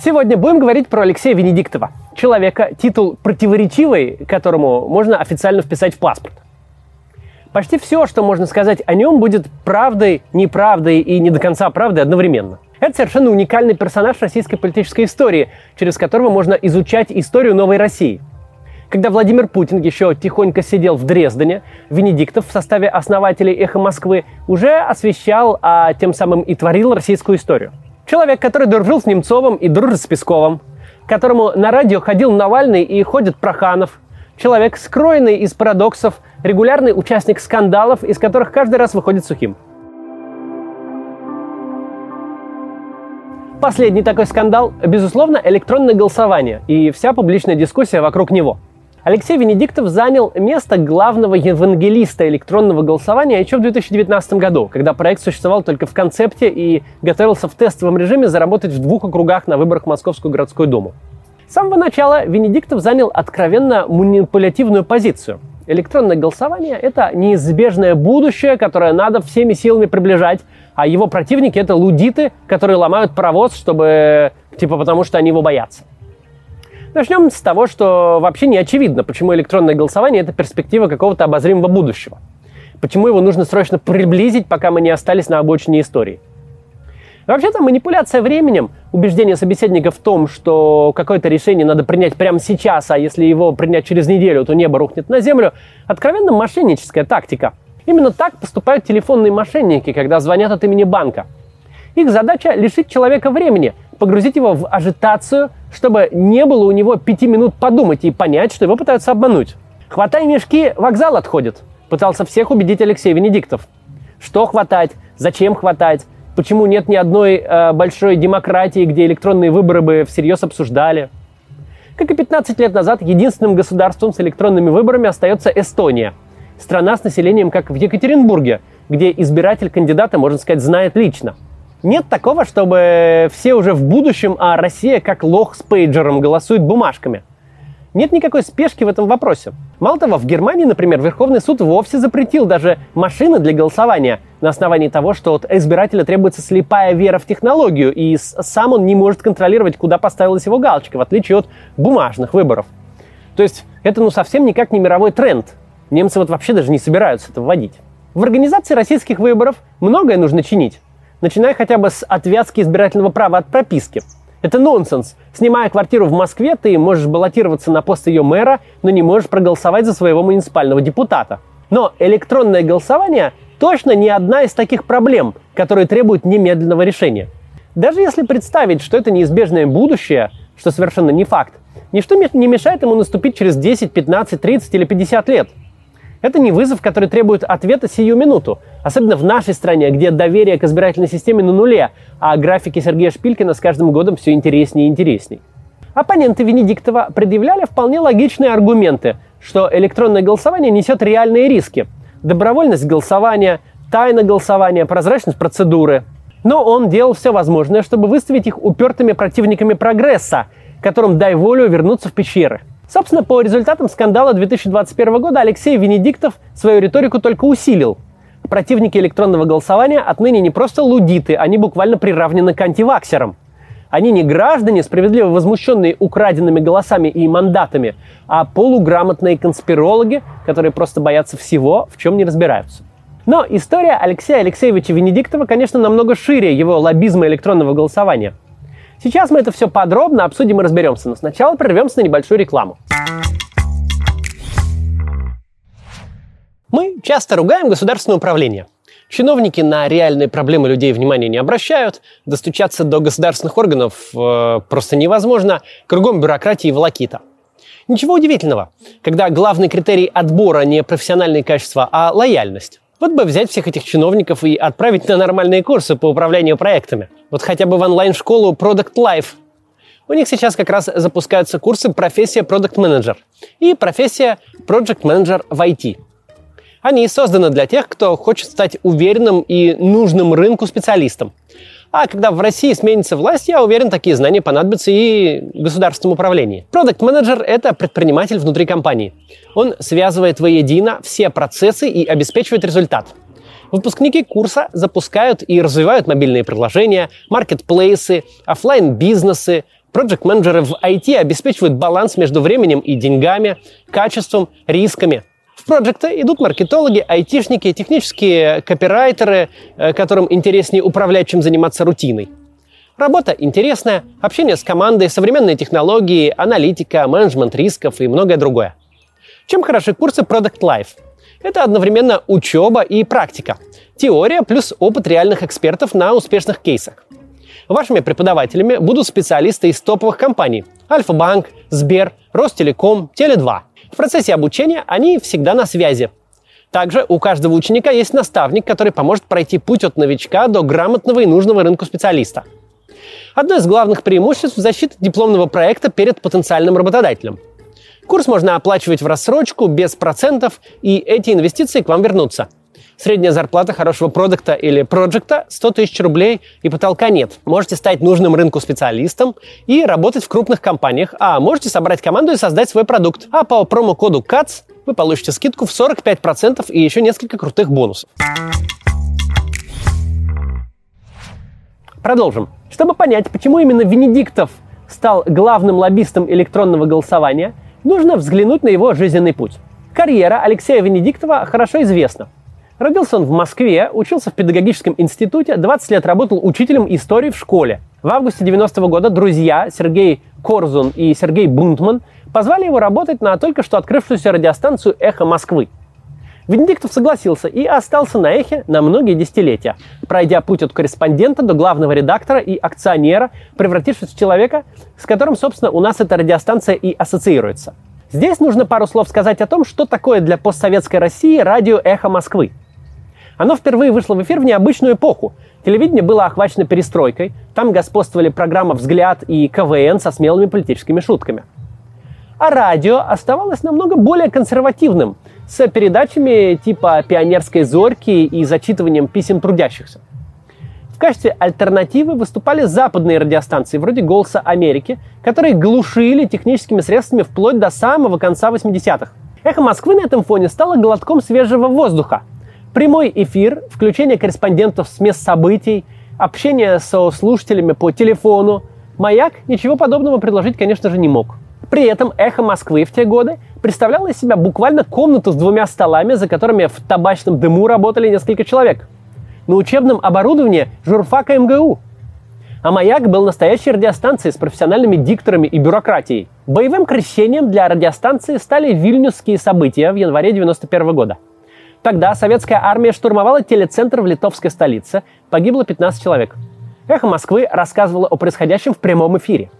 Сегодня будем говорить про Алексея Венедиктова, человека, титул противоречивый, которому можно официально вписать в паспорт. Почти все, что можно сказать о нем, будет правдой, неправдой и не до конца правдой одновременно. Это совершенно уникальный персонаж российской политической истории, через которого можно изучать историю новой России. Когда Владимир Путин еще тихонько сидел в Дрездене, Венедиктов в составе основателей «Эхо Москвы» уже освещал, а тем самым и творил российскую историю – Человек, который дружил с Немцовым и дружит с Песковым. Которому на радио ходил Навальный и ходит Проханов. Человек, скроенный из парадоксов, регулярный участник скандалов, из которых каждый раз выходит сухим. Последний такой скандал, безусловно, электронное голосование и вся публичная дискуссия вокруг него – Алексей Венедиктов занял место главного евангелиста электронного голосования еще в 2019 году, когда проект существовал только в концепте и готовился в тестовом режиме заработать в двух округах на выборах в Московскую городскую думу. С самого начала Венедиктов занял откровенно манипулятивную позицию. Электронное голосование – это неизбежное будущее, которое надо всеми силами приближать, а его противники – это лудиты, которые ломают паровоз, чтобы, типа, потому что они его боятся. Начнем с того, что вообще не очевидно, почему электронное голосование – это перспектива какого-то обозримого будущего. Почему его нужно срочно приблизить, пока мы не остались на обочине истории. Вообще-то манипуляция временем, убеждение собеседника в том, что какое-то решение надо принять прямо сейчас, а если его принять через неделю, то небо рухнет на землю, откровенно мошенническая тактика. Именно так поступают телефонные мошенники, когда звонят от имени банка. Их задача лишить человека времени – погрузить его в ажитацию, чтобы не было у него пяти минут подумать и понять, что его пытаются обмануть. «Хватай мешки, вокзал отходит», пытался всех убедить Алексей Венедиктов. Что хватать? Зачем хватать? Почему нет ни одной э, большой демократии, где электронные выборы бы всерьез обсуждали? Как и 15 лет назад, единственным государством с электронными выборами остается Эстония. Страна с населением, как в Екатеринбурге, где избиратель кандидата, можно сказать, знает лично – нет такого, чтобы все уже в будущем, а Россия как лох с пейджером голосует бумажками. Нет никакой спешки в этом вопросе. Мало того, в Германии, например, Верховный суд вовсе запретил даже машины для голосования на основании того, что от избирателя требуется слепая вера в технологию, и сам он не может контролировать, куда поставилась его галочка, в отличие от бумажных выборов. То есть это ну совсем никак не мировой тренд. Немцы вот вообще даже не собираются это вводить. В организации российских выборов многое нужно чинить начиная хотя бы с отвязки избирательного права от прописки. Это нонсенс. Снимая квартиру в Москве, ты можешь баллотироваться на пост ее мэра, но не можешь проголосовать за своего муниципального депутата. Но электронное голосование точно не одна из таких проблем, которые требуют немедленного решения. Даже если представить, что это неизбежное будущее, что совершенно не факт, ничто не мешает ему наступить через 10, 15, 30 или 50 лет – это не вызов, который требует ответа сию минуту. Особенно в нашей стране, где доверие к избирательной системе на нуле, а графики Сергея Шпилькина с каждым годом все интереснее и интересней. Оппоненты Венедиктова предъявляли вполне логичные аргументы, что электронное голосование несет реальные риски. Добровольность голосования, тайна голосования, прозрачность процедуры. Но он делал все возможное, чтобы выставить их упертыми противниками прогресса, которым дай волю вернуться в пещеры – Собственно, по результатам скандала 2021 года Алексей Венедиктов свою риторику только усилил. Противники электронного голосования отныне не просто лудиты, они буквально приравнены к антиваксерам. Они не граждане, справедливо возмущенные украденными голосами и мандатами, а полуграмотные конспирологи, которые просто боятся всего, в чем не разбираются. Но история Алексея Алексеевича Венедиктова, конечно, намного шире его лоббизма электронного голосования – Сейчас мы это все подробно обсудим и разберемся, но сначала прервемся на небольшую рекламу. Мы часто ругаем государственное управление. Чиновники на реальные проблемы людей внимания не обращают, достучаться до государственных органов э, просто невозможно, кругом бюрократии и волокита. Ничего удивительного, когда главный критерий отбора не профессиональные качества, а лояльность. Вот бы взять всех этих чиновников и отправить на нормальные курсы по управлению проектами. Вот хотя бы в онлайн-школу Product Life. У них сейчас как раз запускаются курсы профессия Product Manager и профессия Project Manager в IT. Они созданы для тех, кто хочет стать уверенным и нужным рынку специалистом. А когда в России сменится власть, я уверен, такие знания понадобятся и в государственном управлении. Продукт менеджер это предприниматель внутри компании. Он связывает воедино все процессы и обеспечивает результат. Выпускники курса запускают и развивают мобильные приложения, маркетплейсы, офлайн бизнесы Проект-менеджеры в IT обеспечивают баланс между временем и деньгами, качеством, рисками. Проекты идут маркетологи, айтишники, технические копирайтеры, э, которым интереснее управлять, чем заниматься рутиной. Работа интересная, общение с командой, современные технологии, аналитика, менеджмент рисков и многое другое. Чем хороши курсы Product Life? Это одновременно учеба и практика. Теория плюс опыт реальных экспертов на успешных кейсах. Вашими преподавателями будут специалисты из топовых компаний – Альфа-Банк, Сбер, Ростелеком, Теле2. В процессе обучения они всегда на связи. Также у каждого ученика есть наставник, который поможет пройти путь от новичка до грамотного и нужного рынку специалиста. Одно из главных преимуществ – защиты дипломного проекта перед потенциальным работодателем. Курс можно оплачивать в рассрочку, без процентов, и эти инвестиции к вам вернутся – Средняя зарплата хорошего продукта или проекта 100 тысяч рублей и потолка нет. Можете стать нужным рынку специалистом и работать в крупных компаниях, а можете собрать команду и создать свой продукт. А по промокоду CATS вы получите скидку в 45% и еще несколько крутых бонусов. Продолжим. Чтобы понять, почему именно Венедиктов стал главным лоббистом электронного голосования, нужно взглянуть на его жизненный путь. Карьера Алексея Венедиктова хорошо известна. Родился он в Москве, учился в педагогическом институте, 20 лет работал учителем истории в школе. В августе 90 -го года друзья Сергей Корзун и Сергей Бунтман позвали его работать на только что открывшуюся радиостанцию «Эхо Москвы». Венедиктов согласился и остался на «Эхе» на многие десятилетия, пройдя путь от корреспондента до главного редактора и акционера, превратившись в человека, с которым, собственно, у нас эта радиостанция и ассоциируется. Здесь нужно пару слов сказать о том, что такое для постсоветской России радио «Эхо Москвы». Оно впервые вышло в эфир в необычную эпоху. Телевидение было охвачено перестройкой, там господствовали программа «Взгляд» и КВН со смелыми политическими шутками. А радио оставалось намного более консервативным, с передачами типа «Пионерской зорьки» и зачитыванием писем трудящихся. В качестве альтернативы выступали западные радиостанции, вроде «Голоса Америки», которые глушили техническими средствами вплоть до самого конца 80-х. «Эхо Москвы» на этом фоне стало глотком свежего воздуха – Прямой эфир, включение корреспондентов с мест событий, общение со слушателями по телефону. «Маяк» ничего подобного предложить, конечно же, не мог. При этом «Эхо Москвы» в те годы представляло из себя буквально комнату с двумя столами, за которыми в табачном дыму работали несколько человек. На учебном оборудовании журфака МГУ. А «Маяк» был настоящей радиостанцией с профессиональными дикторами и бюрократией. Боевым крещением для радиостанции стали вильнюсские события в январе 1991 года – Тогда советская армия штурмовала телецентр в литовской столице. Погибло 15 человек. Эхо Москвы рассказывало о происходящем в прямом эфире.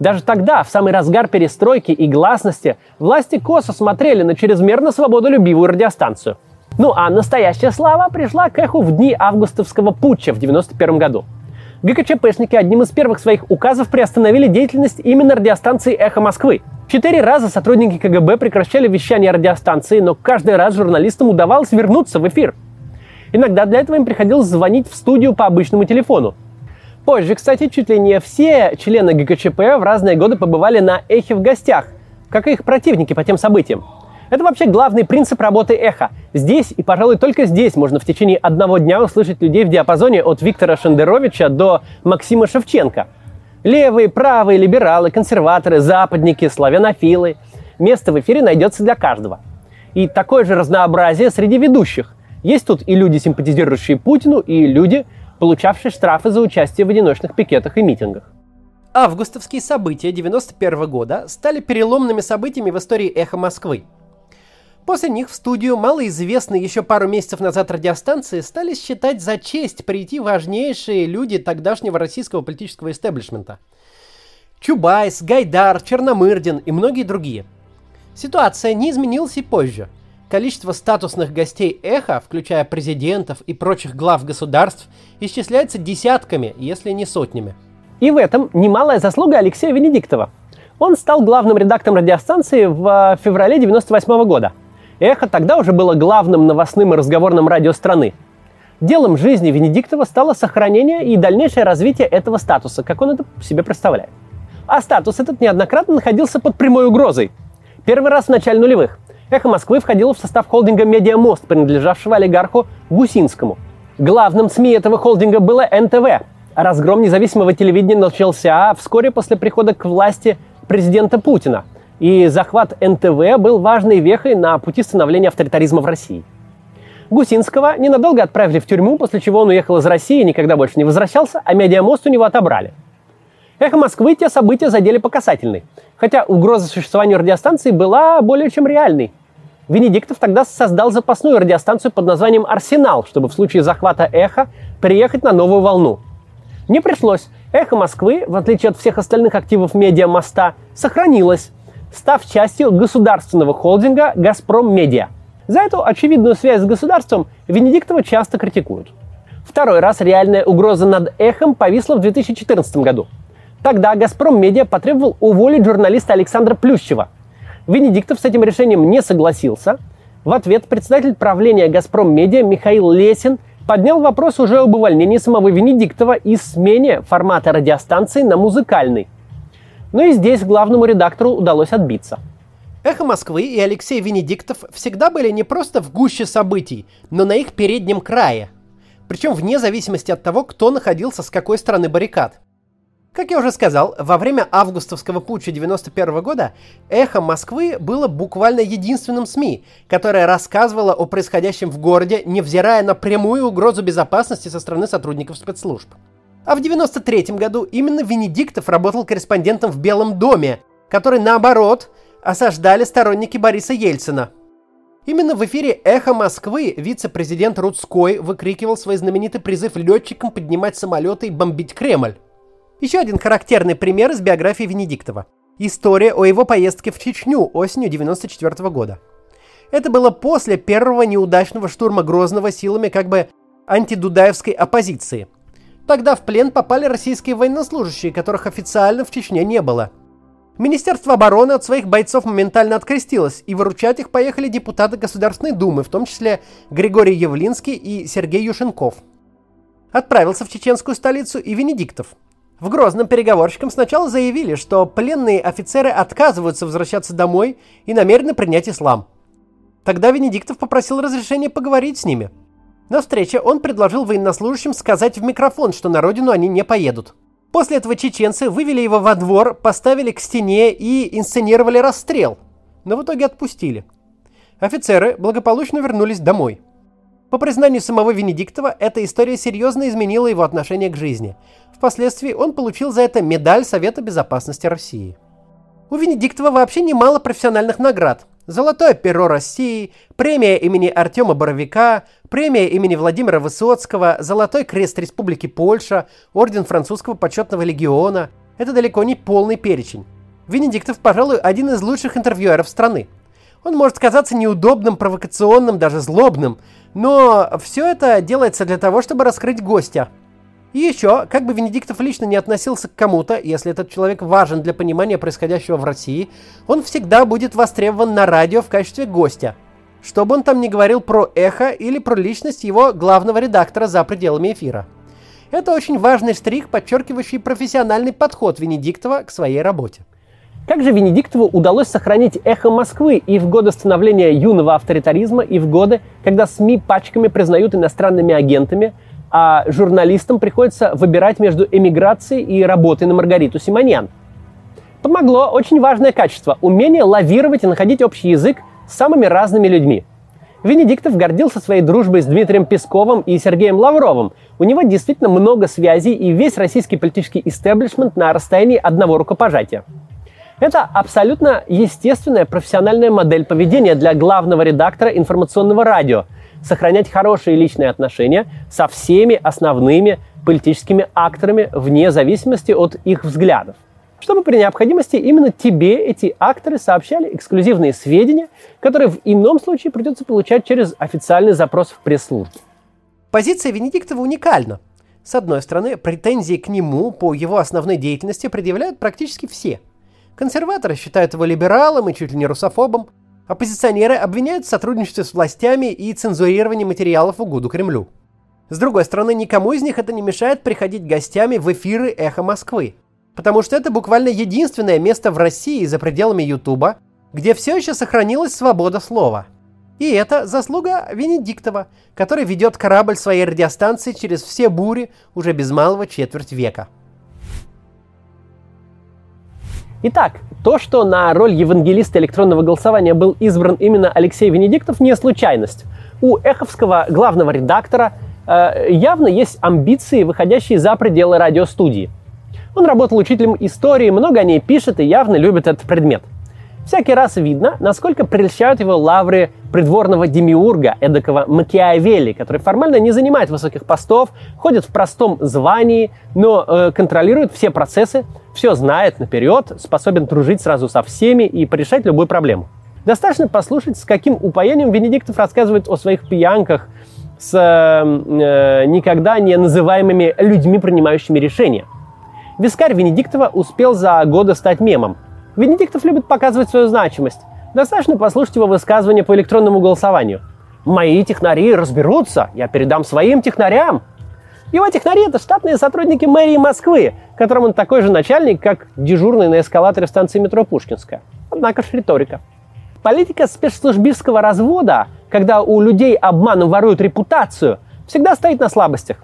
Даже тогда, в самый разгар перестройки и гласности, власти косо смотрели на чрезмерно свободолюбивую радиостанцию. Ну а настоящая слава пришла к эху в дни августовского путча в 91 году. ГКЧПшники одним из первых своих указов приостановили деятельность именно радиостанции «Эхо Москвы», Четыре раза сотрудники КГБ прекращали вещание радиостанции, но каждый раз журналистам удавалось вернуться в эфир. Иногда для этого им приходилось звонить в студию по обычному телефону. Позже, кстати, чуть ли не все члены ГКЧП в разные годы побывали на эхе в гостях, как и их противники по тем событиям. Это вообще главный принцип работы эхо. Здесь и, пожалуй, только здесь можно в течение одного дня услышать людей в диапазоне от Виктора Шендеровича до Максима Шевченко – Левые, правые, либералы, консерваторы, западники, славянофилы. Место в эфире найдется для каждого. И такое же разнообразие среди ведущих. Есть тут и люди, симпатизирующие Путину, и люди, получавшие штрафы за участие в одиночных пикетах и митингах. Августовские события 91 года стали переломными событиями в истории «Эхо Москвы». После них в студию малоизвестные еще пару месяцев назад радиостанции стали считать за честь прийти важнейшие люди тогдашнего российского политического истеблишмента. Чубайс, Гайдар, Черномырдин и многие другие. Ситуация не изменилась и позже. Количество статусных гостей эхо, включая президентов и прочих глав государств, исчисляется десятками, если не сотнями. И в этом немалая заслуга Алексея Венедиктова. Он стал главным редактором радиостанции в феврале 1998 года – Эхо тогда уже было главным новостным и разговорным радио страны. Делом жизни Венедиктова стало сохранение и дальнейшее развитие этого статуса, как он это себе представляет. А статус этот неоднократно находился под прямой угрозой. Первый раз в начале нулевых. «Эхо Москвы» входило в состав холдинга «Медиамост», принадлежавшего олигарху Гусинскому. Главным СМИ этого холдинга было НТВ, Разгром независимого телевидения начался вскоре после прихода к власти президента Путина. И захват НТВ был важной вехой на пути становления авторитаризма в России. Гусинского ненадолго отправили в тюрьму, после чего он уехал из России и никогда больше не возвращался, а медиамост у него отобрали. Эхо Москвы те события задели по касательной, хотя угроза существованию радиостанции была более чем реальной. Венедиктов тогда создал запасную радиостанцию под названием «Арсенал», чтобы в случае захвата «Эхо» приехать на новую волну. Не пришлось. «Эхо Москвы», в отличие от всех остальных активов медиа-моста, сохранилось, став частью государственного холдинга «Газпром Медиа». За эту очевидную связь с государством Венедиктова часто критикуют. Второй раз реальная угроза над «Эхом» повисла в 2014 году. Тогда «Газпром Медиа» потребовал уволить журналиста Александра Плющева – Венедиктов с этим решением не согласился. В ответ председатель правления «Газпром Медиа» Михаил Лесин поднял вопрос уже об увольнении самого Венедиктова и смене формата радиостанции на музыкальный. Но и здесь главному редактору удалось отбиться. «Эхо Москвы» и Алексей Венедиктов всегда были не просто в гуще событий, но на их переднем крае. Причем вне зависимости от того, кто находился с какой стороны баррикад. Как я уже сказал, во время августовского путча 91 года «Эхо Москвы» было буквально единственным СМИ, которое рассказывало о происходящем в городе, невзирая на прямую угрозу безопасности со стороны сотрудников спецслужб. А в 93 году именно Венедиктов работал корреспондентом в Белом доме, который, наоборот, осаждали сторонники Бориса Ельцина. Именно в эфире «Эхо Москвы» вице-президент Рудской выкрикивал свой знаменитый призыв летчикам поднимать самолеты и бомбить Кремль. Еще один характерный пример из биографии Венедиктова. История о его поездке в Чечню осенью 1994 года. Это было после первого неудачного штурма Грозного силами как бы антидудаевской оппозиции. Тогда в плен попали российские военнослужащие, которых официально в Чечне не было. Министерство обороны от своих бойцов моментально открестилось, и выручать их поехали депутаты Государственной Думы, в том числе Григорий Явлинский и Сергей Юшенков. Отправился в чеченскую столицу и Венедиктов – в Грозном переговорщикам сначала заявили, что пленные офицеры отказываются возвращаться домой и намерены принять ислам. Тогда Венедиктов попросил разрешения поговорить с ними. На встрече он предложил военнослужащим сказать в микрофон, что на родину они не поедут. После этого чеченцы вывели его во двор, поставили к стене и инсценировали расстрел, но в итоге отпустили. Офицеры благополучно вернулись домой. По признанию самого Венедиктова, эта история серьезно изменила его отношение к жизни. Впоследствии он получил за это медаль Совета Безопасности России. У Венедиктова вообще немало профессиональных наград. Золотое перо России, премия имени Артема Боровика, премия имени Владимира Высоцкого, Золотой крест Республики Польша, Орден Французского почетного легиона. Это далеко не полный перечень. Венедиктов, пожалуй, один из лучших интервьюеров страны. Он может казаться неудобным, провокационным, даже злобным, но все это делается для того, чтобы раскрыть гостя. И еще, как бы Венедиктов лично не относился к кому-то, если этот человек важен для понимания происходящего в России, он всегда будет востребован на радио в качестве гостя. Что бы он там ни говорил про эхо или про личность его главного редактора за пределами эфира. Это очень важный штрих, подчеркивающий профессиональный подход Венедиктова к своей работе. Как же Венедиктову удалось сохранить эхо Москвы и в годы становления юного авторитаризма, и в годы, когда СМИ пачками признают иностранными агентами, а журналистам приходится выбирать между эмиграцией и работой на Маргариту Симоньян? Помогло очень важное качество – умение лавировать и находить общий язык с самыми разными людьми. Венедиктов гордился своей дружбой с Дмитрием Песковым и Сергеем Лавровым. У него действительно много связей и весь российский политический истеблишмент на расстоянии одного рукопожатия. Это абсолютно естественная профессиональная модель поведения для главного редактора информационного радио – сохранять хорошие личные отношения со всеми основными политическими акторами вне зависимости от их взглядов. Чтобы при необходимости именно тебе эти акторы сообщали эксклюзивные сведения, которые в ином случае придется получать через официальный запрос в пресс-службу. Позиция Венедиктова уникальна. С одной стороны, претензии к нему по его основной деятельности предъявляют практически все – Консерваторы считают его либералом и чуть ли не русофобом. Оппозиционеры обвиняют в сотрудничестве с властями и цензурировании материалов в угоду Кремлю. С другой стороны, никому из них это не мешает приходить гостями в эфиры «Эхо Москвы», потому что это буквально единственное место в России за пределами Ютуба, где все еще сохранилась свобода слова. И это заслуга Венедиктова, который ведет корабль своей радиостанции через все бури уже без малого четверть века. Итак, то, что на роль евангелиста электронного голосования был избран именно Алексей Венедиктов, не случайность. У эховского главного редактора э, явно есть амбиции, выходящие за пределы радиостудии. Он работал учителем истории, много о ней пишет и явно любит этот предмет – Всякий раз видно, насколько прельщают его лавры придворного демиурга, эдакого Макиавелли, который формально не занимает высоких постов, ходит в простом звании, но э, контролирует все процессы, все знает наперед, способен дружить сразу со всеми и порешать любую проблему. Достаточно послушать, с каким упоением Венедиктов рассказывает о своих пьянках с э, никогда не называемыми людьми, принимающими решения. Вискарь Венедиктова успел за годы стать мемом – Венедиктов любит показывать свою значимость. Достаточно послушать его высказывание по электронному голосованию. «Мои технари разберутся, я передам своим технарям». Его технари – это штатные сотрудники мэрии Москвы, которым он такой же начальник, как дежурный на эскалаторе в станции метро Пушкинская. Однако ж риторика. Политика спецслужбистского развода, когда у людей обманом воруют репутацию, всегда стоит на слабостях.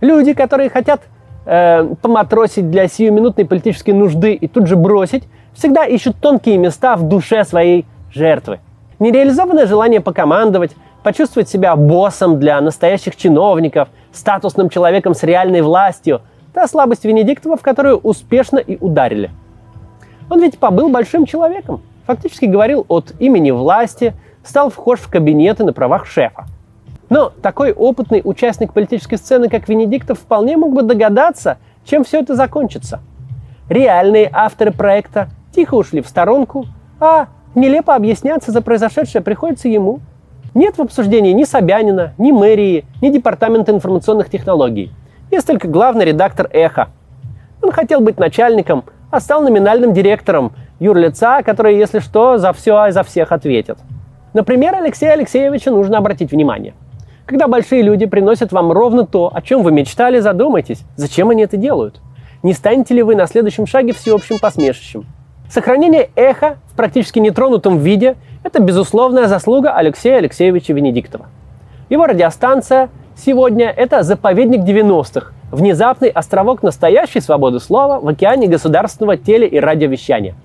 Люди, которые хотят э, поматросить для сиюминутной политической нужды и тут же бросить, всегда ищут тонкие места в душе своей жертвы. Нереализованное желание покомандовать, почувствовать себя боссом для настоящих чиновников, статусным человеком с реальной властью – та слабость Венедиктова, в которую успешно и ударили. Он ведь побыл большим человеком, фактически говорил от имени власти, стал вхож в кабинеты на правах шефа. Но такой опытный участник политической сцены, как Венедиктов, вполне мог бы догадаться, чем все это закончится. Реальные авторы проекта тихо ушли в сторонку, а нелепо объясняться за произошедшее приходится ему. Нет в обсуждении ни Собянина, ни мэрии, ни Департамента информационных технологий. Есть только главный редактор «Эхо». Он хотел быть начальником, а стал номинальным директором юрлица, который, если что, за все и за всех ответит. Например, Алексея Алексеевича нужно обратить внимание. Когда большие люди приносят вам ровно то, о чем вы мечтали, задумайтесь, зачем они это делают. Не станете ли вы на следующем шаге всеобщим посмешищем? Сохранение эха в практически нетронутом виде – это безусловная заслуга Алексея Алексеевича Венедиктова. Его радиостанция сегодня – это заповедник 90-х, внезапный островок настоящей свободы слова в океане государственного теле- и радиовещания.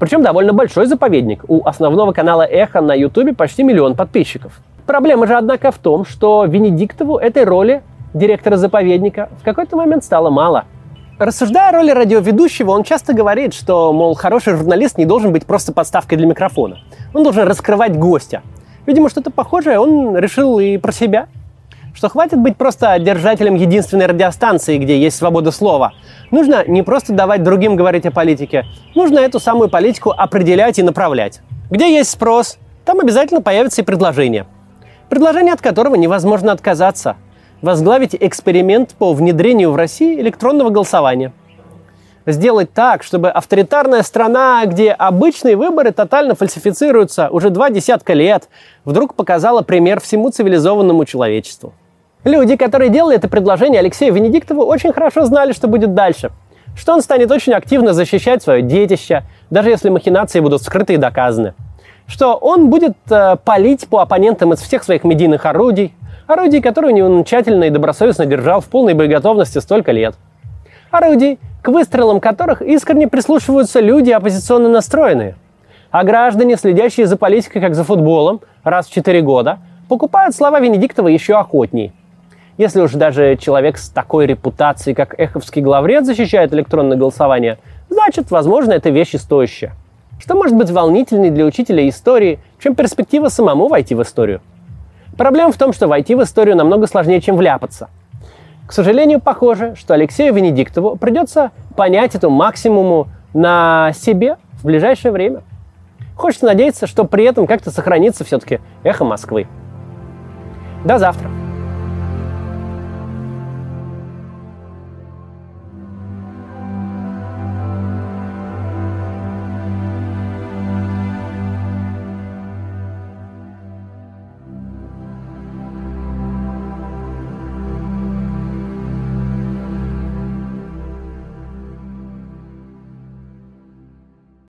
Причем довольно большой заповедник. У основного канала «Эхо» на Ютубе почти миллион подписчиков. Проблема же, однако, в том, что Венедиктову этой роли директора заповедника в какой-то момент стало мало – Рассуждая о роли радиоведущего, он часто говорит, что, мол, хороший журналист не должен быть просто подставкой для микрофона. Он должен раскрывать гостя. Видимо, что-то похожее он решил и про себя. Что хватит быть просто держателем единственной радиостанции, где есть свобода слова. Нужно не просто давать другим говорить о политике, нужно эту самую политику определять и направлять. Где есть спрос, там обязательно появится и предложение. Предложение, от которого невозможно отказаться – возглавить эксперимент по внедрению в России электронного голосования. Сделать так, чтобы авторитарная страна, где обычные выборы тотально фальсифицируются уже два десятка лет, вдруг показала пример всему цивилизованному человечеству. Люди, которые делали это предложение Алексею Венедиктову, очень хорошо знали, что будет дальше. Что он станет очень активно защищать свое детище, даже если махинации будут скрыты и доказаны. Что он будет э, палить по оппонентам из всех своих медийных орудий, Орудий, которые он тщательно и добросовестно держал в полной боеготовности столько лет. Орудий, к выстрелам которых искренне прислушиваются люди оппозиционно настроенные. А граждане, следящие за политикой как за футболом раз в 4 года, покупают слова Венедиктова еще охотней. Если уж даже человек с такой репутацией, как Эховский главред, защищает электронное голосование, значит, возможно, это вещи стоящая. Что может быть волнительней для учителя истории, чем перспектива самому войти в историю? Проблема в том, что войти в историю намного сложнее, чем вляпаться. К сожалению, похоже, что Алексею Венедиктову придется понять эту максимуму на себе в ближайшее время. Хочется надеяться, что при этом как-то сохранится все-таки эхо Москвы. До завтра.